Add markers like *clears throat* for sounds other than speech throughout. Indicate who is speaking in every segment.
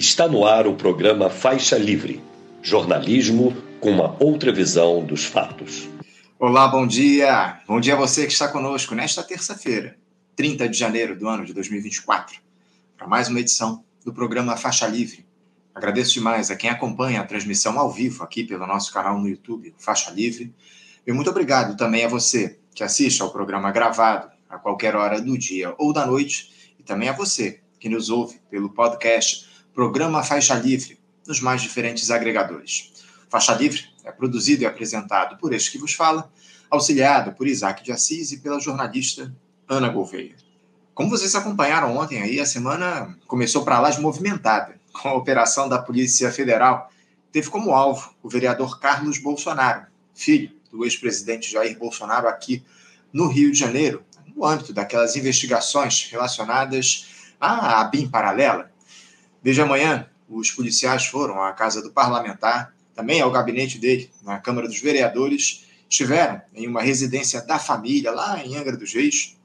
Speaker 1: Está no ar o programa Faixa Livre jornalismo com uma outra visão dos fatos.
Speaker 2: Olá, bom dia! Bom dia a você que está conosco nesta terça-feira, 30 de janeiro do ano de 2024, para mais uma edição do programa Faixa Livre. Agradeço demais a quem acompanha a transmissão ao vivo aqui pelo nosso canal no YouTube, Faixa Livre. E muito obrigado também a você que assiste ao programa gravado a qualquer hora do dia ou da noite, e também a você que nos ouve pelo podcast Programa Faixa Livre, nos mais diferentes agregadores. Faixa Livre é produzido e apresentado por este que vos fala, auxiliado por Isaac de Assis e pela jornalista Ana Gouveia. Como vocês acompanharam ontem aí, a semana começou para lá de movimentada, com a operação da Polícia Federal. Teve como alvo o vereador Carlos Bolsonaro, filho do ex-presidente Jair Bolsonaro aqui no Rio de Janeiro, no âmbito daquelas investigações relacionadas à BIM paralela, Desde amanhã, os policiais foram à casa do parlamentar, também ao gabinete dele, na Câmara dos Vereadores, estiveram em uma residência da família, lá em Angra dos Reis,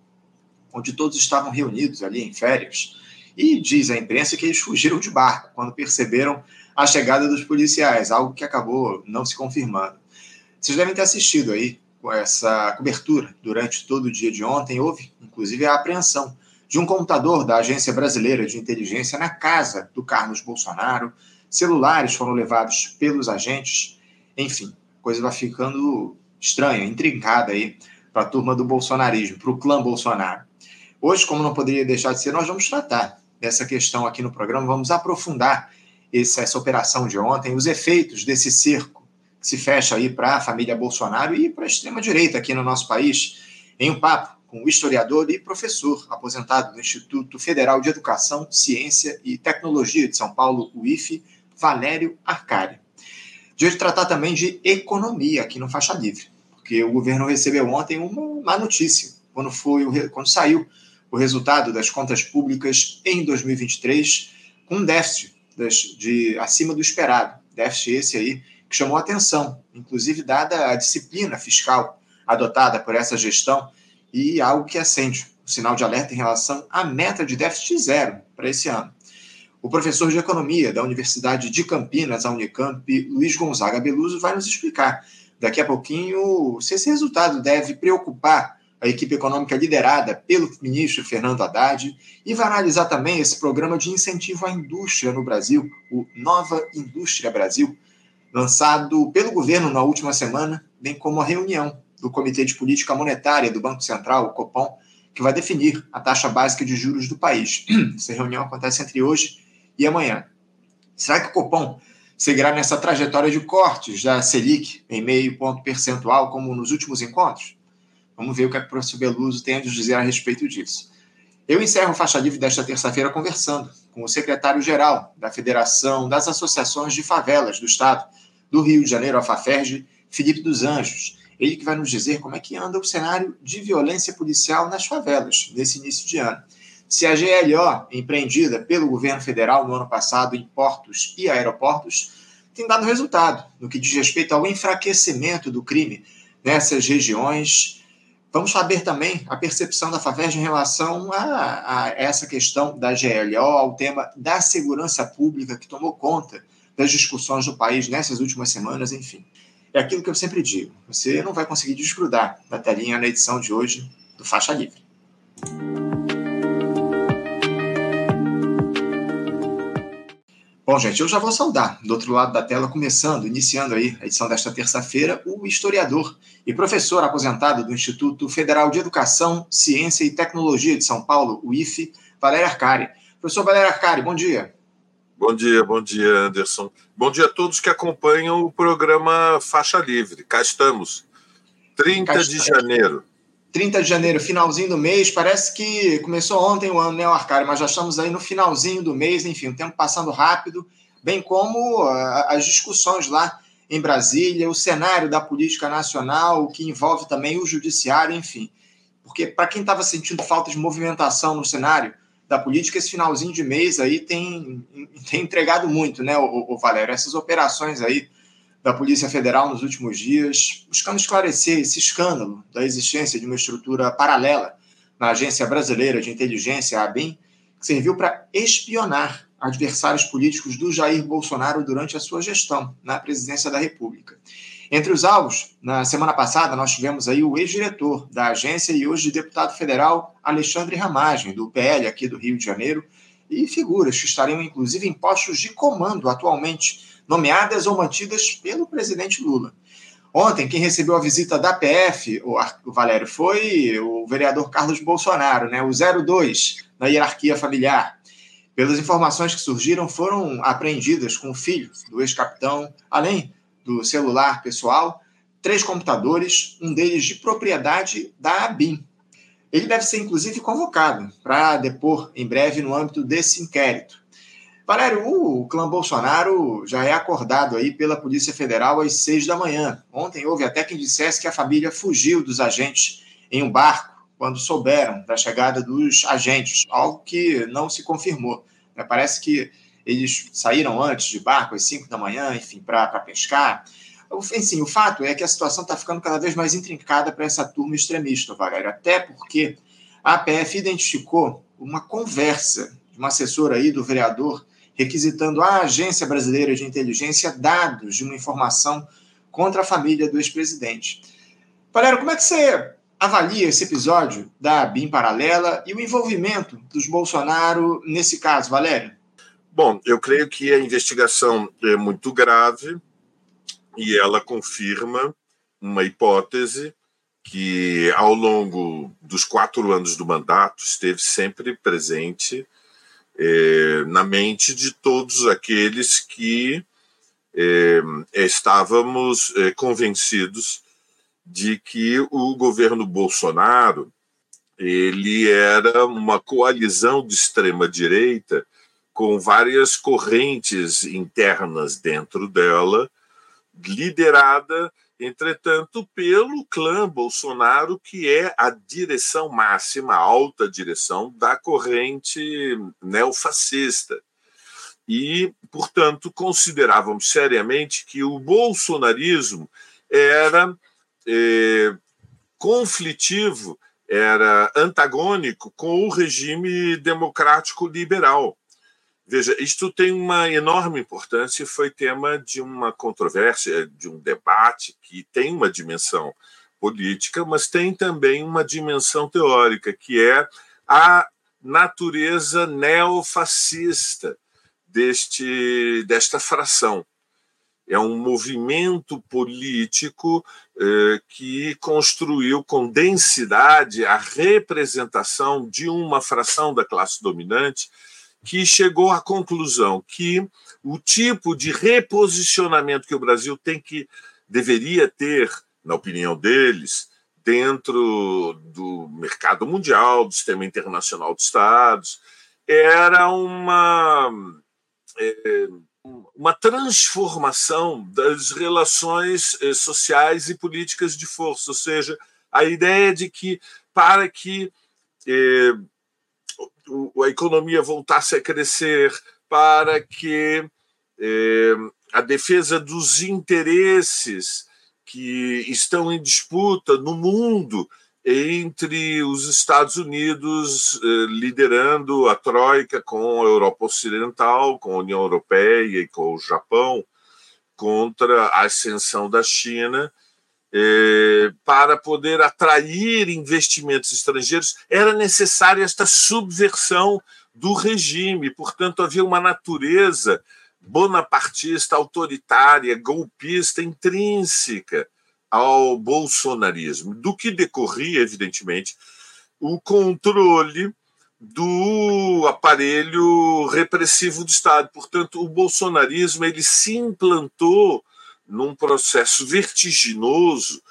Speaker 2: onde todos estavam reunidos ali em férias. E diz a imprensa que eles fugiram de barco quando perceberam a chegada dos policiais, algo que acabou não se confirmando. Vocês devem ter assistido aí com essa cobertura durante todo o dia de ontem. Houve, inclusive, a apreensão de um computador da Agência Brasileira de Inteligência na casa do Carlos Bolsonaro, celulares foram levados pelos agentes, enfim, a coisa vai ficando estranha, intrincada aí para a turma do bolsonarismo, para o clã Bolsonaro. Hoje, como não poderia deixar de ser, nós vamos tratar dessa questão aqui no programa, vamos aprofundar essa, essa operação de ontem, os efeitos desse cerco que se fecha aí para a família Bolsonaro e para a extrema-direita aqui no nosso país, em um papo com o historiador e professor aposentado do Instituto Federal de Educação, Ciência e Tecnologia de São Paulo, o IFE, Valério Arcari. De hoje tratar também de economia aqui no Faixa Livre, porque o governo recebeu ontem uma má notícia, quando, foi, quando saiu o resultado das contas públicas em 2023, com um déficit de acima do esperado. Déficit esse aí que chamou atenção, inclusive dada a disciplina fiscal adotada por essa gestão e algo que acende o sinal de alerta em relação à meta de déficit zero para esse ano. O professor de economia da Universidade de Campinas, a Unicamp, Luiz Gonzaga Beluso, vai nos explicar daqui a pouquinho se esse resultado deve preocupar a equipe econômica liderada pelo ministro Fernando Haddad e vai analisar também esse programa de incentivo à indústria no Brasil, o Nova Indústria Brasil, lançado pelo governo na última semana, bem como a reunião do Comitê de Política Monetária do Banco Central, o Copom, que vai definir a taxa básica de juros do país. *clears throat* Essa reunião acontece entre hoje e amanhã. Será que o Copom seguirá nessa trajetória de cortes da Selic em meio ponto percentual, como nos últimos encontros? Vamos ver o que, o professor Beluso tem a dizer a respeito disso. Eu encerro o Faixa Livre desta terça-feira conversando com o secretário-geral da Federação das Associações de Favelas do Estado do Rio de Janeiro, a FAFERJ, Felipe dos Anjos, ele que vai nos dizer como é que anda o cenário de violência policial nas favelas nesse início de ano. Se a GLO, empreendida pelo governo federal no ano passado em portos e aeroportos, tem dado resultado no que diz respeito ao enfraquecimento do crime nessas regiões. Vamos saber também a percepção da FAVERJ em relação a, a essa questão da GLO, ao tema da segurança pública que tomou conta das discussões do país nessas últimas semanas, enfim é aquilo que eu sempre digo: você não vai conseguir desgrudar da telinha na edição de hoje do Faixa Livre. Bom, gente, eu já vou saudar do outro lado da tela, começando, iniciando aí a edição desta terça-feira, o historiador e professor aposentado do Instituto Federal de Educação, Ciência e Tecnologia de São Paulo, o IFE, Valério Arcari. Professor Valério Arcari, bom dia.
Speaker 3: Bom dia, bom dia, Anderson. Bom dia a todos que acompanham o programa Faixa Livre. Cá estamos. 30 Cá de janeiro.
Speaker 2: 30 de janeiro, finalzinho do mês. Parece que começou ontem o ano, né, Arcário? Mas já estamos aí no finalzinho do mês, enfim, o tempo passando rápido, bem como uh, as discussões lá em Brasília, o cenário da política nacional, que envolve também o judiciário, enfim. Porque para quem estava sentindo falta de movimentação no cenário, da política, esse finalzinho de mês aí tem, *laughs* tem entregado muito, né, o, o Valério? Essas operações aí da Polícia Federal nos últimos dias, buscando esclarecer esse escândalo da existência de uma estrutura paralela na Agência Brasileira de Inteligência, a ABIN, que serviu para espionar adversários políticos do Jair Bolsonaro durante a sua gestão na presidência da República. Entre os alvos, na semana passada, nós tivemos aí o ex-diretor da agência e hoje deputado federal Alexandre Ramagem, do PL aqui do Rio de Janeiro, e figuras que estariam inclusive em postos de comando atualmente, nomeadas ou mantidas pelo presidente Lula. Ontem, quem recebeu a visita da PF, o Valério, foi o vereador Carlos Bolsonaro, né, o 02 na hierarquia familiar. Pelas informações que surgiram, foram apreendidas com o filho do ex-capitão, além do celular pessoal, três computadores, um deles de propriedade da ABIN. Ele deve ser, inclusive, convocado para depor em breve no âmbito desse inquérito. Valério, o clã Bolsonaro já é acordado aí pela Polícia Federal às seis da manhã. Ontem houve até quem dissesse que a família fugiu dos agentes em um barco quando souberam da chegada dos agentes, algo que não se confirmou. Parece que eles saíram antes de barco, às 5 da manhã, enfim, para pescar. Enfim, o fato é que a situação está ficando cada vez mais intrincada para essa turma extremista, Valério, até porque a APF identificou uma conversa de uma assessora aí do vereador requisitando à Agência Brasileira de Inteligência dados de uma informação contra a família do ex-presidente. Valério, como é que você avalia esse episódio da BIM paralela e o envolvimento dos Bolsonaro nesse caso, Valério?
Speaker 3: Bom, eu creio que a investigação é muito grave e ela confirma uma hipótese que, ao longo dos quatro anos do mandato, esteve sempre presente é, na mente de todos aqueles que é, estávamos é, convencidos de que o governo Bolsonaro ele era uma coalizão de extrema direita com várias correntes internas dentro dela, liderada, entretanto, pelo clã Bolsonaro, que é a direção máxima, a alta direção da corrente neofascista. E, portanto, considerávamos seriamente que o bolsonarismo era é, conflitivo, era antagônico com o regime democrático liberal. Veja, isto tem uma enorme importância e foi tema de uma controvérsia, de um debate que tem uma dimensão política, mas tem também uma dimensão teórica, que é a natureza neofascista deste, desta fração. É um movimento político eh, que construiu com densidade a representação de uma fração da classe dominante que chegou à conclusão que o tipo de reposicionamento que o Brasil tem que deveria ter, na opinião deles, dentro do mercado mundial, do sistema internacional de Estados, era uma é, uma transformação das relações é, sociais e políticas de força, ou seja, a ideia de que para que é, a economia voltasse a crescer, para que eh, a defesa dos interesses que estão em disputa no mundo entre os Estados Unidos eh, liderando a troika com a Europa Ocidental, com a União Europeia e com o Japão contra a ascensão da China é, para poder atrair investimentos estrangeiros, era necessária esta subversão do regime. Portanto, havia uma natureza bonapartista, autoritária, golpista, intrínseca ao bolsonarismo, do que decorria, evidentemente, o controle do aparelho repressivo do Estado. Portanto, o bolsonarismo ele se implantou num processo vertiginoso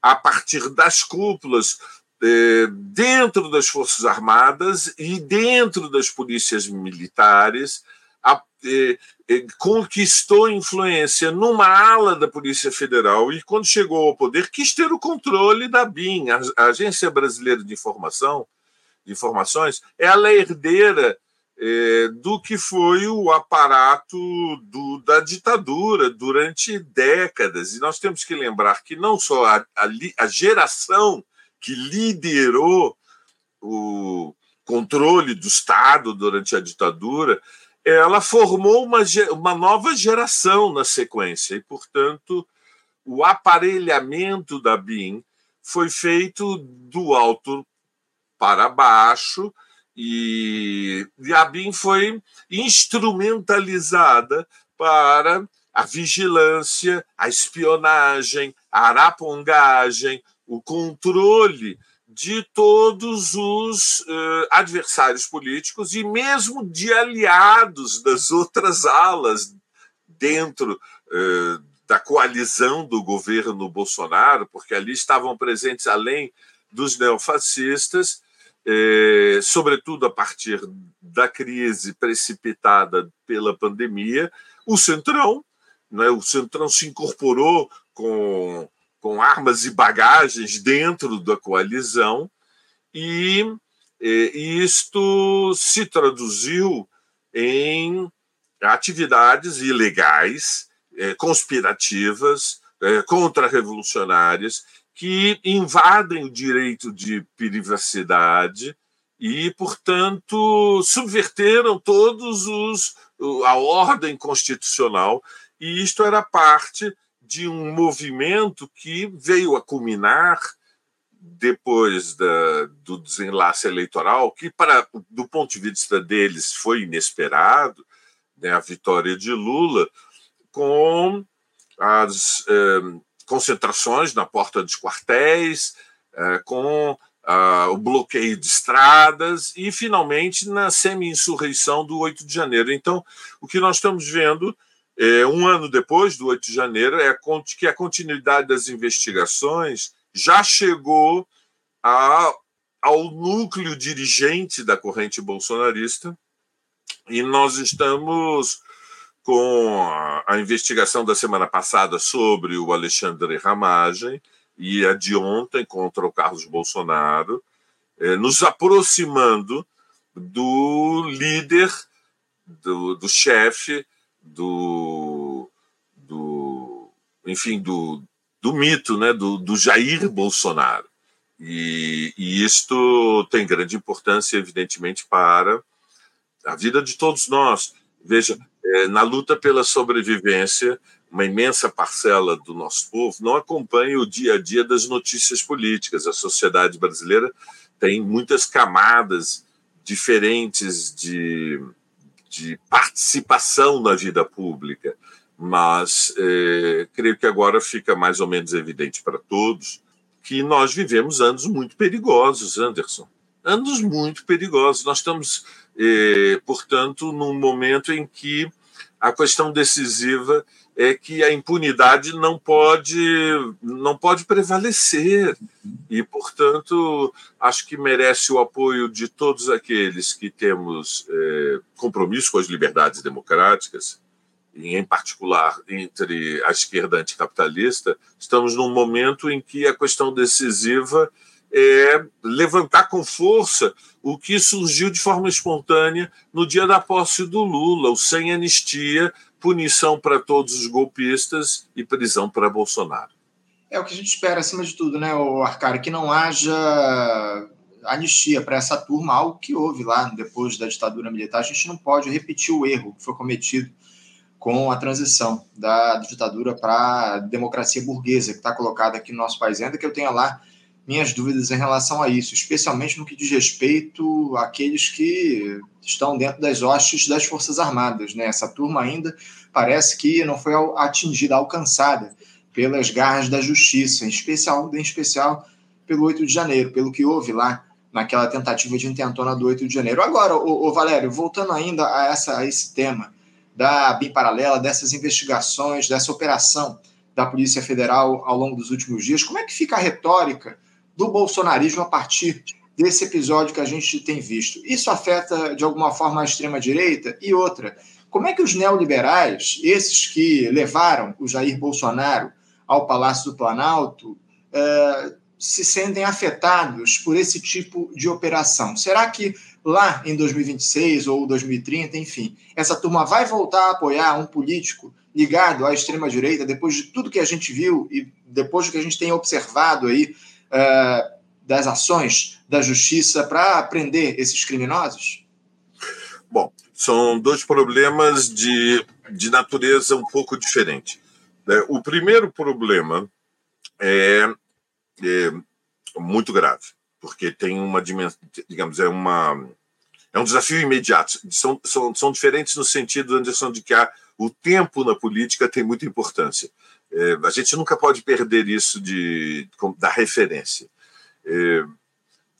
Speaker 3: a partir das cúpulas eh, dentro das Forças Armadas e dentro das polícias militares, a, eh, eh, conquistou influência numa ala da Polícia Federal e, quando chegou ao poder, quis ter o controle da BIM, a, a Agência Brasileira de Informação, de Informações, ela é herdeira é, do que foi o aparato do, da ditadura durante décadas. E nós temos que lembrar que não só a, a, a geração que liderou o controle do Estado durante a ditadura ela formou uma, uma nova geração na sequência, e, portanto, o aparelhamento da BIM foi feito do alto para baixo, e, a BIM foi instrumentalizada para a vigilância, a espionagem, a arapongagem, o controle de todos os uh, adversários políticos e mesmo de aliados das outras alas dentro uh, da coalizão do governo Bolsonaro, porque ali estavam presentes, além dos neofascistas, eh, sobretudo a partir da crise precipitada pela pandemia, o Centrão, né, o Centrão se incorporou com com armas e bagagens dentro da coalizão, e, e isto se traduziu em atividades ilegais, é, conspirativas, é, contra-revolucionárias, que invadem o direito de privacidade e, portanto, subverteram todos os a ordem constitucional. E isto era parte de um movimento que veio a culminar depois da, do desenlace eleitoral, que para do ponto de vista deles foi inesperado, né, a vitória de Lula, com as eh, concentrações na porta dos quartéis, eh, com ah, o bloqueio de estradas e, finalmente, na semi-insurreição do 8 de janeiro. Então, o que nós estamos vendo é, um ano depois do 8 de janeiro, é que a continuidade das investigações já chegou a, ao núcleo dirigente da corrente bolsonarista e nós estamos com a, investigação da semana passada sobre o Alexandre Ramagem e a de ontem contra o Carlos Bolsonaro, é, nos aproximando do líder, do, do chefe do, do enfim, do, do mito, né, do, do Jair Bolsonaro. E, e isto tem grande importância, evidentemente, para a vida de todos nós. Veja, é, na luta pela sobrevivência, uma imensa parcela do nosso povo não acompanha o dia a dia das notícias políticas. A sociedade brasileira tem muitas camadas diferentes de, de participação na vida pública, mas é, creio que agora fica mais ou menos evidente para todos que nós vivemos anos muito perigosos, Anderson. Anos muito perigosos. Nós estamos, é, portanto, num momento em que a questão decisiva é que a impunidade não pode não pode prevalecer. E portanto acho que merece o apoio de todos aqueles que temos é, compromisso com as liberdades democráticas e em particular entre a esquerda anticapitalista. Estamos num momento em que a questão decisiva é levantar com força o que surgiu de forma espontânea no dia da posse do Lula, o sem anistia, punição para todos os golpistas e prisão para Bolsonaro.
Speaker 2: É o que a gente espera, acima de tudo, né, Arcari, que não haja anistia para essa turma, algo que houve lá depois da ditadura militar. A gente não pode repetir o erro que foi cometido com a transição da ditadura para a democracia burguesa, que está colocada aqui no nosso país. Ainda que eu tenha lá minhas dúvidas em relação a isso, especialmente no que diz respeito àqueles que estão dentro das hostes das Forças Armadas. Né? Essa turma ainda parece que não foi atingida, alcançada pelas garras da justiça, em especial, em especial pelo 8 de janeiro, pelo que houve lá naquela tentativa de intentona do 8 de janeiro. Agora, o, Valério, voltando ainda a, essa, a esse tema da BIM paralela, dessas investigações, dessa operação da Polícia Federal ao longo dos últimos dias, como é que fica a retórica do bolsonarismo a partir desse episódio que a gente tem visto. Isso afeta, de alguma forma, a extrema-direita? E outra, como é que os neoliberais, esses que levaram o Jair Bolsonaro ao Palácio do Planalto, uh, se sentem afetados por esse tipo de operação? Será que lá em 2026 ou 2030, enfim, essa turma vai voltar a apoiar um político ligado à extrema-direita depois de tudo que a gente viu e depois do que a gente tem observado aí uh, das ações da justiça para prender esses criminosos?
Speaker 3: Bom, são dois problemas de, de natureza um pouco diferente. Né? O primeiro problema é, é muito grave, porque tem uma dimensão, digamos, é uma é um desafio imediato. São, são, são diferentes no sentido, Anderson, de que há, o tempo na política tem muita importância. É, a gente nunca pode perder isso de, da referência. É,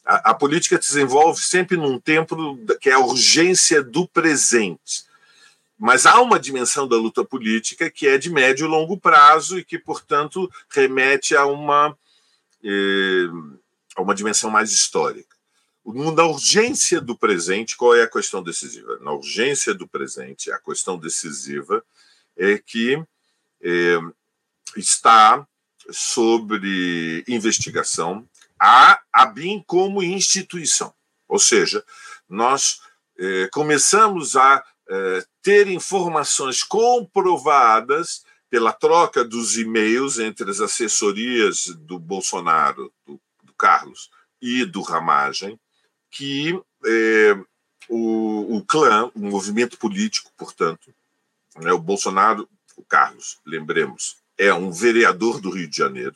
Speaker 3: a, a, política se desenvolve sempre num tempo que é a urgência do presente. Mas há uma dimensão da luta política que é de médio e longo prazo e que, portanto, remete a uma, é, a uma dimensão mais histórica. Na urgência do presente, qual é a questão decisiva? Na urgência do presente, a questão decisiva é que é, está sobre investigação a ABIN como instituição. Ou seja, nós é, começamos a é, ter informações comprovadas pela troca dos e-mails entre as assessorias do Bolsonaro, do, do Carlos e do Ramagem, que é, o, o clã, o movimento político, portanto, né, o Bolsonaro, o Carlos, lembremos, é um vereador do Rio de Janeiro,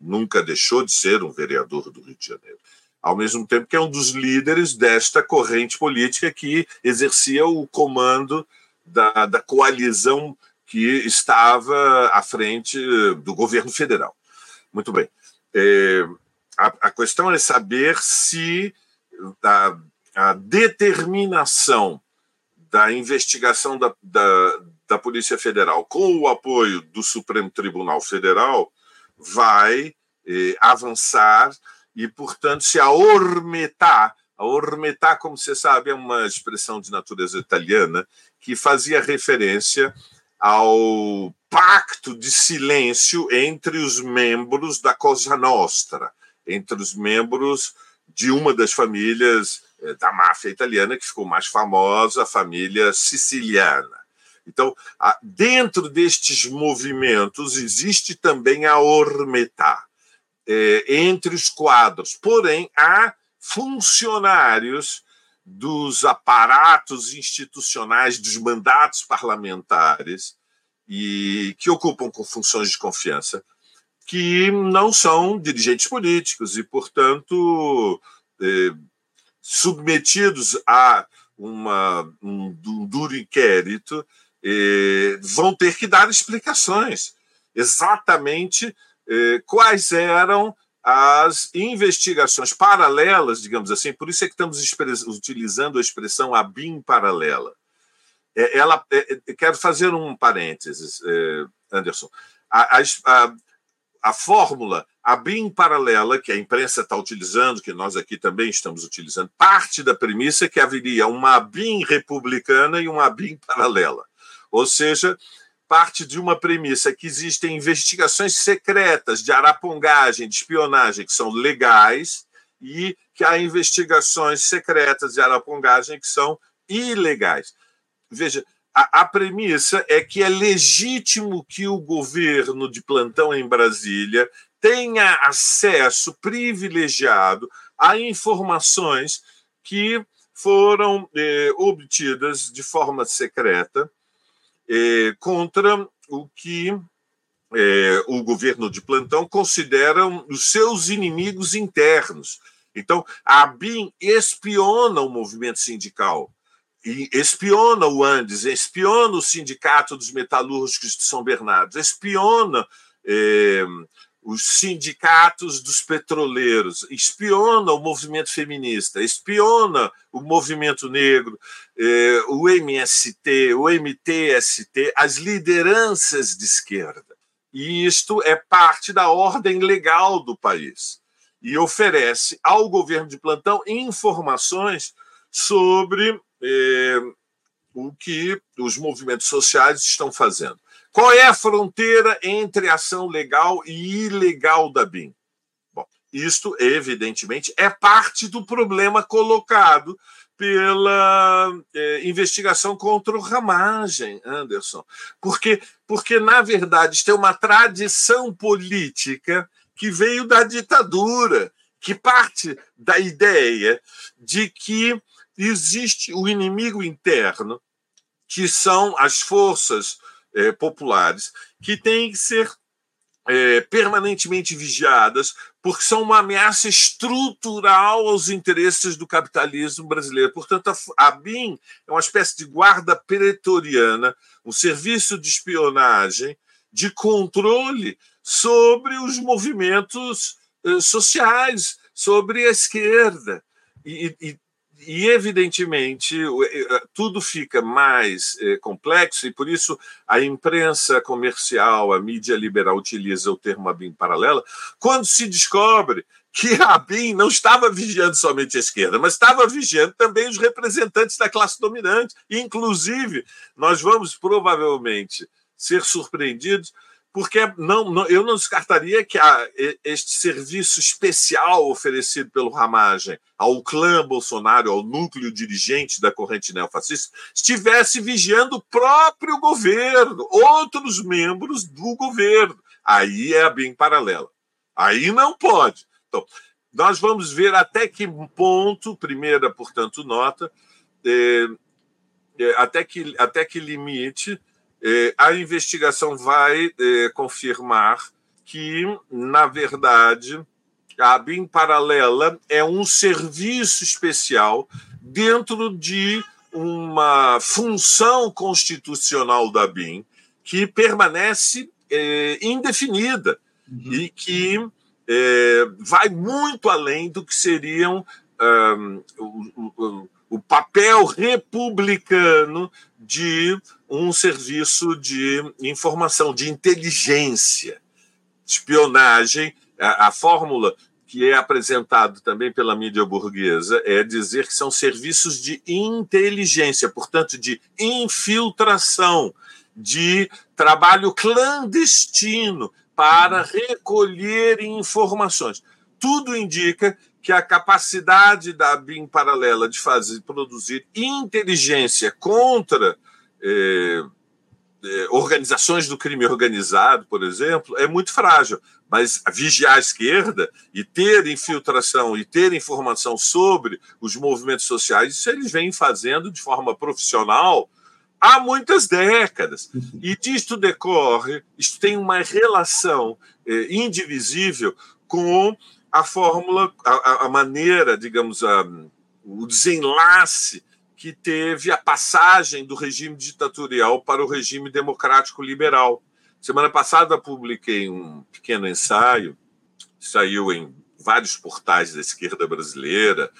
Speaker 3: nunca deixou de ser um vereador do Rio de Janeiro, ao mesmo tempo que é um dos líderes desta corrente política que exercia o comando da, da coalizão que estava à frente do governo federal. Muito bem. É, a, a questão é saber se a, a determinação da investigação da, da, da, Polícia Federal com o apoio do Supremo Tribunal Federal vai eh, avançar e, portanto, se a ormetá, a ormetá, como você sabe, é uma expressão de natureza italiana que fazia referência ao pacto de silêncio entre os membros da Cosa Nostra, entre os membros de uma das famílias eh, da máfia italiana que ficou mais famosa, a família siciliana. Então, dentro destes movimentos existe também a ormetá é, entre os quadros. Porém, há funcionários dos aparatos institucionais, dos mandatos parlamentares e que ocupam com funções de confiança, que não são dirigentes políticos e, portanto, eh, submetidos a uma, um, um duro inquérito, vão ter que dar explicações exatamente eh, quais eram as investigações paralelas, digamos assim, por isso é que estamos utilizando a expressão ABIM paralela. É, ela, é, é, quero fazer um parênteses, é, Anderson. A, a, a fórmula, a BIM paralela, que a imprensa está utilizando, que nós aqui também estamos utilizando, parte da premissa que haveria uma BIM republicana e uma BIM paralela. Ou seja, parte de uma premissa que existem investigações secretas de arapongagem, de espionagem, que são legais, e que há investigações secretas de arapongagem que são ilegais. Veja, a, a, premissa é que é legítimo que o governo de plantão em Brasília tenha acesso privilegiado a informações que foram eh, obtidas de forma secreta eh, contra o que eh, o governo de plantão considera os seus inimigos internos. Então, a ABIN espiona o movimento sindical espiona o Andes, espiona o Sindicato dos Metalúrgicos de São Bernardo, espiona eh, os sindicatos dos petroleiros, espiona o movimento feminista, espiona o movimento negro, eh, o MST, o MTST, as lideranças de esquerda. E isto é parte da ordem legal do país. E oferece ao governo de plantão informações sobre é, o que os movimentos sociais estão fazendo. Qual é a fronteira entre ação legal e ilegal da BIM? Bom, isto, evidentemente, é parte do problema colocado pela é, investigação contra o Ramagem, Anderson. Porque, porque, na verdade, isto é uma tradição política que veio da ditadura, que parte da ideia de que existe o inimigo interno, que são as forças é, populares, que têm que ser é, permanentemente vigiadas, porque são uma ameaça estrutural aos interesses do capitalismo brasileiro. Portanto, a, a BIM é uma espécie de guarda pretoriana, um serviço de espionagem, de controle sobre os movimentos eh, sociais, sobre a esquerda. E, e, e, evidentemente, eh, tudo fica mais eh, complexo, e por isso a imprensa comercial, a mídia liberal utiliza o termo ABIN paralela, quando se descobre que a ABIN não estava vigiando somente a esquerda, mas estava vigiando também os representantes da classe dominante. Inclusive, nós vamos provavelmente ser surpreendidos porque não, não, eu não descartaria que a, este serviço especial oferecido pelo Ramagem ao clã Bolsonaro, ao núcleo dirigente da corrente neofascista, estivesse vigiando o próprio governo, outros membros do governo. Aí é bem paralela. Aí não pode. Então, nós vamos ver até que ponto, primeira, portanto, nota, é, é, até, que, até que limite a investigação vai é, confirmar que, na verdade, a BIM paralela é um serviço especial dentro de uma função constitucional da BIM que permanece é, indefinida uhum. e que é, vai muito além do que seriam um, o, o, o papel republicano de um serviço de informação, de inteligência, espionagem. A, a fórmula que é apresentado também pela mídia burguesa é dizer que são serviços de inteligência, portanto, de infiltração, de trabalho clandestino para recolher informações. Tudo indica que a capacidade da BIM paralela de fazer produzir inteligência contra eh, eh, organizações do crime organizado, por exemplo, é muito frágil. Mas vigiar a esquerda e ter infiltração e ter informação sobre os movimentos sociais, isso eles vêm fazendo de forma profissional há muitas décadas. E disto decorre, isto tem uma relação eh, indivisível com a fórmula, a, a maneira, digamos, a, o desenlace que teve a passagem do regime ditatorial para o regime democrático liberal. Semana passada publiquei um pequeno ensaio, saiu em vários portais da esquerda brasileira,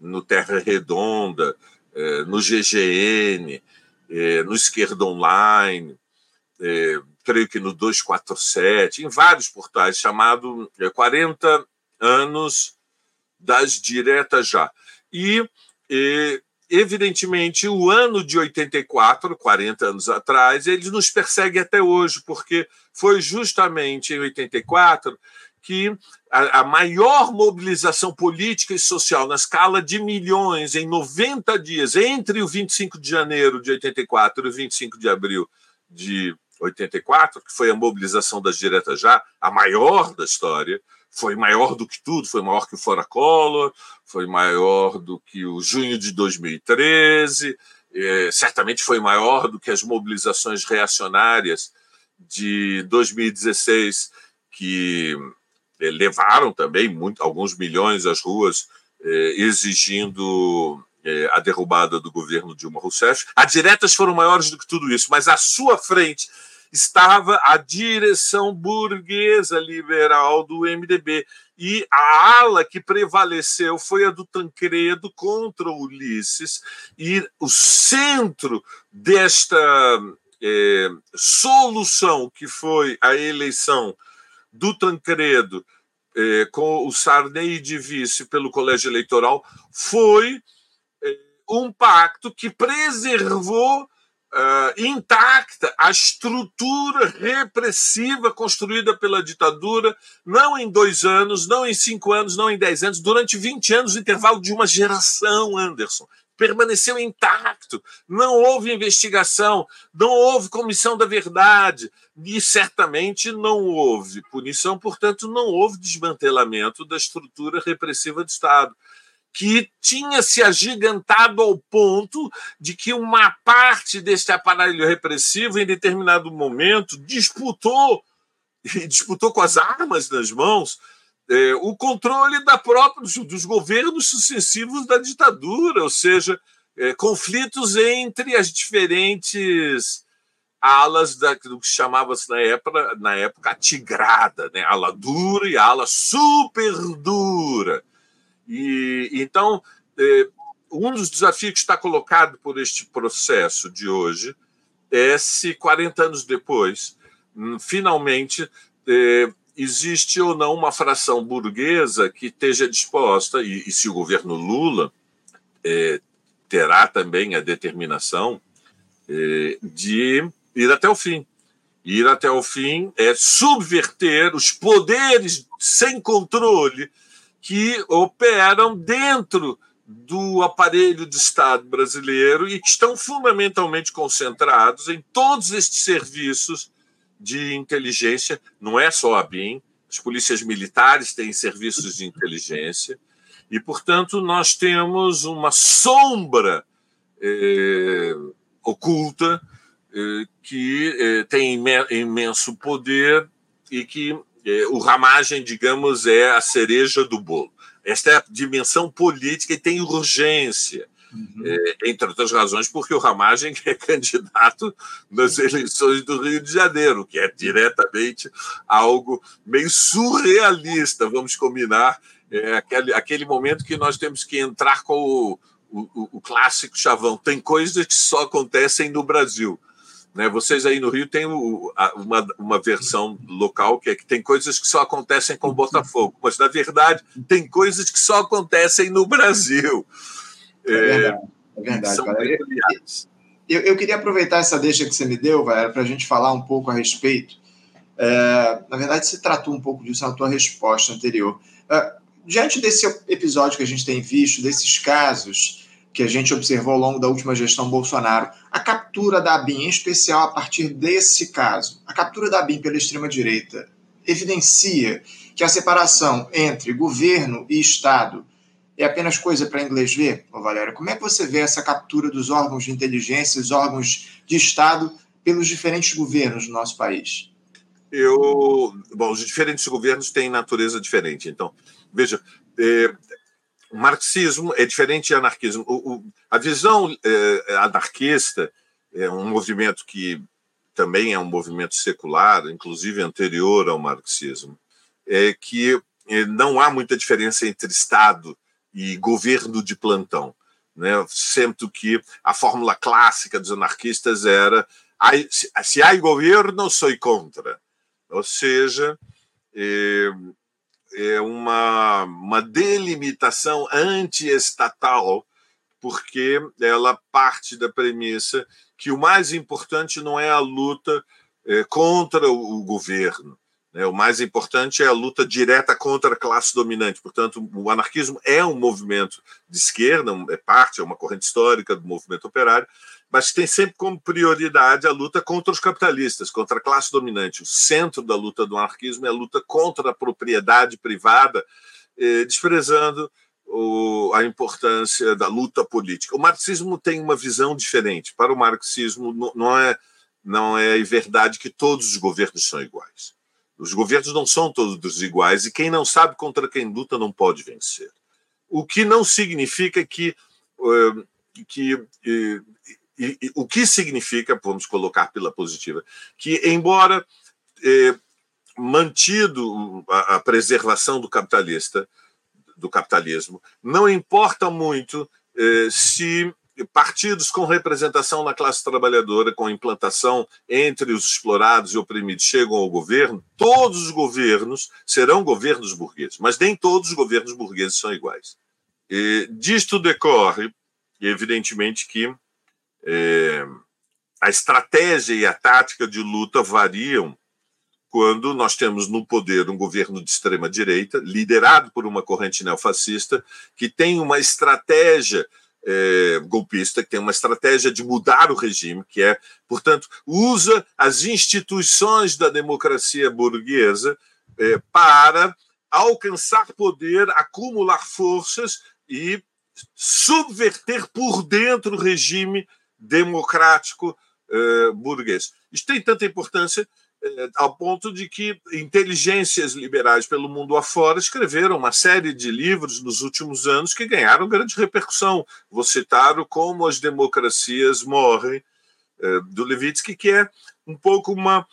Speaker 3: no Terra Redonda, eh, no GGN, eh, no Esquerda Online, eh, creio que no 247, em vários portais, chamado 40 anos das diretas já. E, e, evidentemente, o ano de 84, 40 anos atrás, ele nos persegue até hoje, porque foi justamente em 84 que a, a, maior mobilização política e social na escala de milhões em 90 dias, entre o 25 de janeiro de 84 e o 25 de abril de 84, que foi a mobilização das diretas já, a maior da história, foi maior do que tudo, foi maior que o Fora Collor, foi maior do que o junho de 2013, é, certamente foi maior do que as mobilizações reacionárias de 2016, que é, levaram também muito, alguns milhões às ruas é, exigindo é, a derrubada do governo Dilma Rousseff. As diretas foram maiores do que tudo isso, mas à sua frente estava a direção burguesa liberal do MDB. E a ala que prevaleceu foi a do Tancredo contra o Ulisses, e o centro desta é, solução, que foi a eleição do Tancredo é, com o Sarney de vice pelo colégio eleitoral, foi é, um pacto que preservou uh, intacta a estrutura repressiva construída pela ditadura, não em dois anos, não em cinco anos, não em dez anos, durante 20 anos, intervalo de uma geração, Anderson. Permaneceu intacto, não houve investigação, não houve comissão da verdade, e certamente não houve punição, portanto, não houve desmantelamento da estrutura repressiva do Estado. Que tinha se agigantado ao ponto de que uma parte deste aparelho repressivo, em determinado momento, disputou, disputou com as armas nas mãos, é, o controle da própria, dos governos sucessivos da ditadura, ou seja, é, conflitos entre as diferentes alas da, do que chamava-se na época, na época a tigrada, né? ala dura e ala super dura. E então é, um dos desafios que está colocado por este processo de hoje é se 40 anos depois, hum, finalmente é, existe ou não uma fração burguesa que esteja disposta, e, e se o governo Lula é, terá também a determinação de ir até o fim. Ir até o fim é subverter os poderes sem controle que operam dentro do aparelho de Estado brasileiro e que estão fundamentalmente concentrados em todos estes serviços de inteligência. Não é só a BIM, as polícias militares têm serviços de inteligência e, portanto, nós temos uma sombra eh, oculta eh, que eh, tem imenso poder e que o ramagem, digamos, é a cereja do bolo. Esta é a dimensão política e tem urgência. Uhum. entre outras razões, porque o Ramagem *laughs* é candidato nas eleições do Rio de Janeiro, que é diretamente algo meio surrealista, vamos combinar, é aquele, aquele momento que nós temos que entrar com o, o, o clássico chavão. Tem coisas que só acontecem no Brasil. Né? Vocês aí no Rio têm o, a, uma, uma versão local que é que tem coisas que só acontecem com Botafogo, mas na verdade tem coisas que só acontecem no Brasil.
Speaker 2: É, é verdade, é verdade eu, eu, queria aproveitar essa deixa que você me deu, para a gente falar um pouco a respeito. É, na verdade, se tratou um pouco disso na tua resposta anterior. É, diante desse episódio que a gente tem visto, desses casos que a gente observou ao longo da última gestão Bolsonaro, a captura da ABIN, em especial a partir desse caso, a captura da ABIN pela extrema-direita, evidencia que a separação entre governo e Estado é apenas coisa para inglês ver, ô Valério? Como é que você vê essa captura dos órgãos de inteligência, os órgãos de Estado, pelos diferentes governos do nosso país?
Speaker 3: Eu, bom, os diferentes governos têm natureza diferente. Então, veja, é, marxismo é diferente de anarquismo. O, o, a visão é, anarquista é um movimento que também é um movimento secular, inclusive anterior ao marxismo, é que é, não há muita diferença entre Estado e governo de plantão. Né? Sempre que a fórmula clássica dos anarquistas era se há governo, sou contra. Ou seja, é, uma, uma delimitação anti-estatal, porque ela parte da premissa que o mais importante não é a luta é, contra o, governo. Né? O mais importante é a luta direta contra a classe dominante. Portanto, o anarquismo é um movimento de esquerda, é parte, é uma corrente histórica do movimento operário, mas tem sempre como prioridade a luta contra os capitalistas, contra a classe dominante. O centro da luta do anarquismo é a luta contra a propriedade privada, eh, desprezando o, a importância da luta política. O marxismo tem uma visão diferente. Para o marxismo, não é, não é verdade que todos os governos são iguais. Os governos não são todos iguais e quem não sabe contra quem luta não pode vencer. O que não significa que, eh, que eh, e, e, o que significa, vamos colocar pela positiva, que embora eh, mantido a, a, preservação do capitalista, do capitalismo, não importa muito eh, se partidos com representação na classe trabalhadora, com implantação entre os explorados e oprimidos chegam ao governo, todos os governos serão governos burgueses, mas nem todos os governos burgueses são iguais. E disto decorre, evidentemente, que é, a estratégia e a tática de luta variam quando nós temos no poder um governo de extrema direita, liderado por uma corrente neofascista, que tem uma estratégia é, golpista, que tem uma estratégia de mudar o regime, que é, portanto, usa as instituições da democracia burguesa é, para alcançar poder, acumular forças e subverter por dentro o regime democrático uh, burguês. Isso tem tanta importância uh, ao ponto de que inteligências liberais pelo mundo afora escreveram uma série de livros nos últimos anos que ganharam grande repercussão. Vou citar o Como as Democracias Morrem, uh, do Levitsky, que é um pouco uma,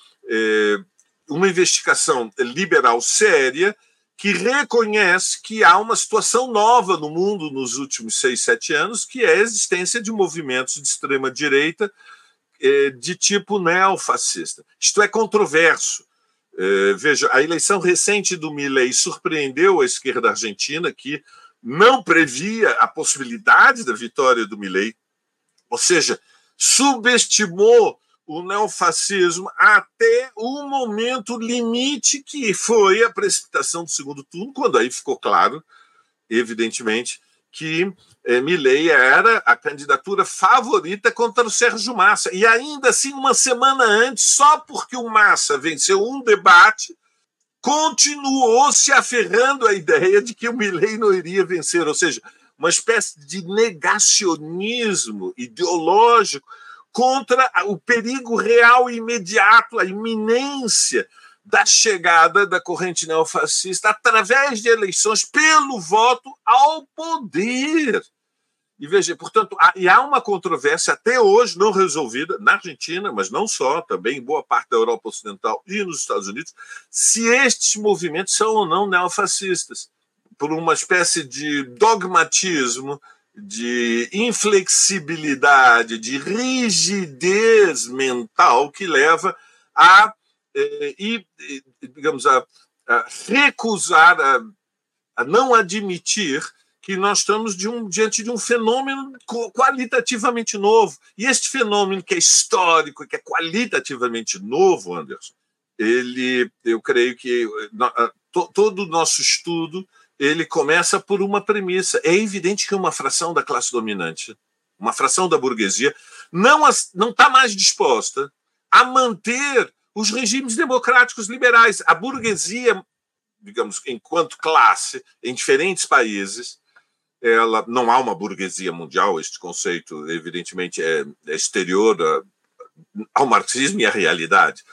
Speaker 3: uma investigação liberal séria que reconhece que há uma situação nova no mundo nos últimos seis, sete anos, que é a existência de movimentos de extrema-direita eh, de tipo neofascista. Isto é controverso. Eh, veja, a eleição recente do Milley surpreendeu a esquerda argentina, que não previa a possibilidade da vitória do Milley, ou seja, subestimou o neofascismo até o momento limite que foi a precipitação do segundo turno, quando aí ficou claro, evidentemente, que eh, Milley era a candidatura favorita contra o Sérgio Massa. E ainda assim, uma semana antes, só porque o Massa venceu um debate, continuou se aferrando à ideia de que o Milley não iria vencer, ou seja, uma espécie de negacionismo ideológico contra o perigo real e imediato, a iminência da chegada da corrente neofascista através de eleições pelo voto ao poder. E veja, portanto, há, e há uma controvérsia até hoje não resolvida na Argentina, mas não só, também em boa parte da Europa Ocidental e nos Estados Unidos, se estes movimentos são ou não neofascistas, por uma espécie de dogmatismo de inflexibilidade, de rigidez mental que leva a, eh, e, digamos, a, a recusar, a, a, não admitir que nós estamos de um, diante de um fenômeno qualitativamente novo. E este fenômeno que é histórico, que é qualitativamente novo, Anderson, ele, eu creio que eh, todo o nosso estudo ele começa por uma premissa. É evidente que uma fração da classe dominante, uma fração da burguesia, não está mais disposta a manter os regimes democráticos liberais. A burguesia, digamos, enquanto classe, em diferentes países, ela não há uma burguesia mundial. Este conceito, evidentemente, é, é exterior ao marxismo e à realidade.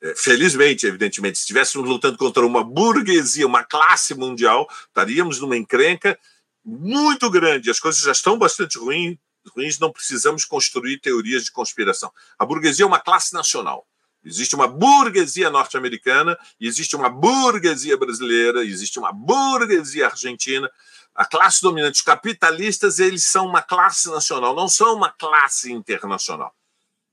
Speaker 3: É, felizmente, evidentemente, se estivéssemos lutando contra uma burguesia, uma classe mundial, estaríamos numa encrenca muito grande. As coisas já estão bastante ruins, ruins não precisamos construir teorias de conspiração. A burguesia é uma classe nacional. Existe uma burguesia norte-americana, existe uma burguesia brasileira, existe uma burguesia argentina. A classe dominante, os capitalistas, eles são uma classe nacional, não são uma classe internacional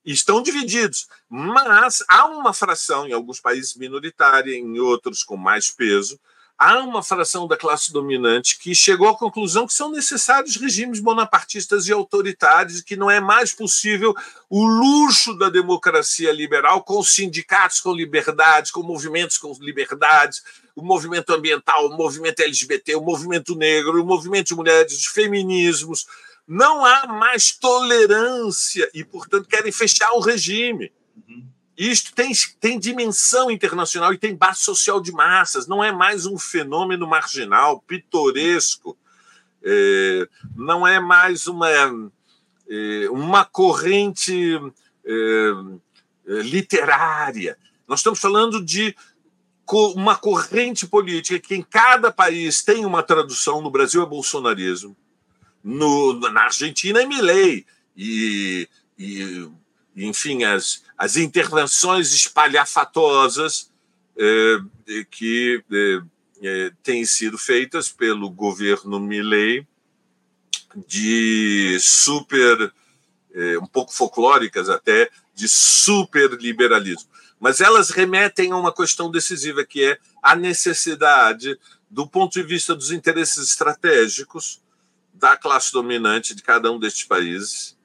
Speaker 3: estão divididos. Mas há uma fração, em alguns países minoritária, em outros com mais peso, há uma fração da classe dominante que chegou à conclusão que são necessários regimes bonapartistas e autoritários, que não é mais possível o luxo da democracia liberal com sindicatos com liberdades, com movimentos com liberdades, o movimento ambiental, o movimento LGBT, o movimento negro, o movimento de mulheres, os feminismos, não há mais tolerância e, portanto, querem fechar o regime. Uhum. Isto tem, tem dimensão internacional e tem base social de massas, não é mais um fenômeno marginal, pitoresco, é, não é mais uma, é, uma corrente é, literária. Nós estamos falando de uma corrente política que em cada país tem uma tradução, no Brasil é bolsonarismo, no, na Argentina é Milley. E, e, enfim, as, as intervenções espalhafatosas eh, que eh, eh, têm sido feitas pelo governo Milley de super, um pouco folclóricas até, de superliberalismo. Mas elas remetem a uma questão decisiva, que é a necessidade, do ponto de vista dos interesses estratégicos, da classe dominante de cada um destes países.